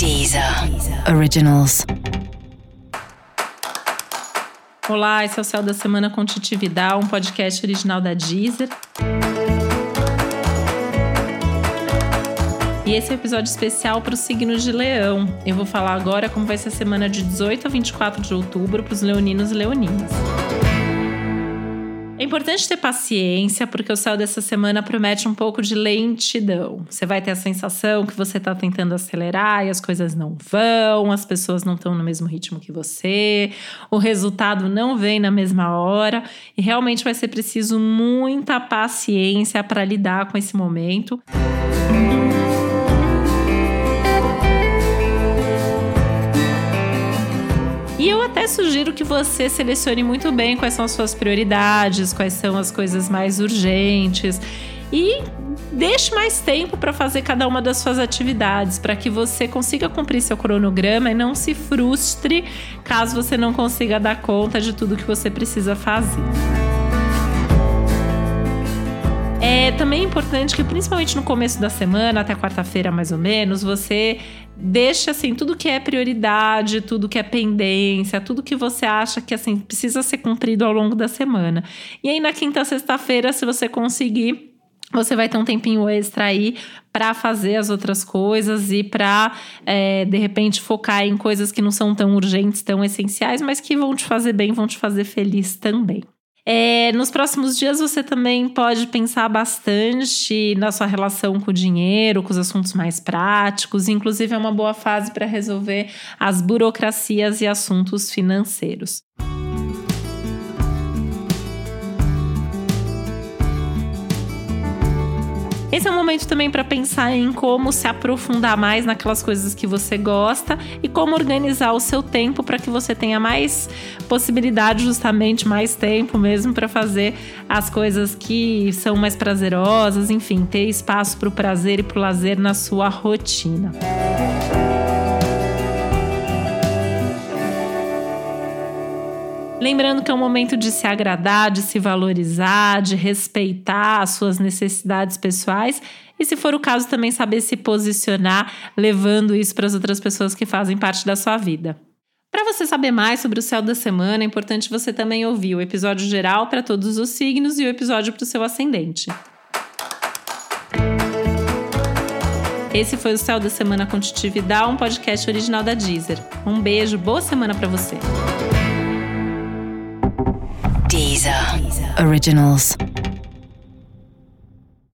Deezer Originals. Olá, esse é o Céu da Semana com Titi Vidal, um podcast original da Deezer. E esse é um episódio especial para o signo de Leão. Eu vou falar agora como vai ser a semana de 18 a 24 de outubro para os leoninos e leoninas. É importante ter paciência, porque o céu dessa semana promete um pouco de lentidão. Você vai ter a sensação que você está tentando acelerar e as coisas não vão, as pessoas não estão no mesmo ritmo que você, o resultado não vem na mesma hora, e realmente vai ser preciso muita paciência para lidar com esse momento. E sugiro que você selecione muito bem quais são as suas prioridades, quais são as coisas mais urgentes e deixe mais tempo para fazer cada uma das suas atividades, para que você consiga cumprir seu cronograma e não se frustre caso você não consiga dar conta de tudo que você precisa fazer. É também importante que, principalmente no começo da semana, até quarta-feira mais ou menos, você deixe assim tudo que é prioridade, tudo que é pendência, tudo que você acha que assim precisa ser cumprido ao longo da semana. E aí na quinta, sexta-feira, se você conseguir você vai ter um tempinho extra aí para fazer as outras coisas e para, é, de repente, focar em coisas que não são tão urgentes, tão essenciais, mas que vão te fazer bem, vão te fazer feliz também. É, nos próximos dias você também pode pensar bastante na sua relação com o dinheiro, com os assuntos mais práticos, inclusive é uma boa fase para resolver as burocracias e assuntos financeiros. Esse é um momento também para pensar em como se aprofundar mais naquelas coisas que você gosta e como organizar o seu tempo para que você tenha mais possibilidade, justamente mais tempo mesmo para fazer as coisas que são mais prazerosas, enfim, ter espaço para o prazer e para o lazer na sua rotina. Lembrando que é um momento de se agradar, de se valorizar, de respeitar as suas necessidades pessoais e, se for o caso, também saber se posicionar, levando isso para as outras pessoas que fazem parte da sua vida. Para você saber mais sobre o céu da semana, é importante você também ouvir o episódio geral para todos os signos e o episódio para o seu ascendente. Esse foi o Céu da Semana com Titi Vidal, um podcast original da Deezer. Um beijo, boa semana para você. Deezer Originals.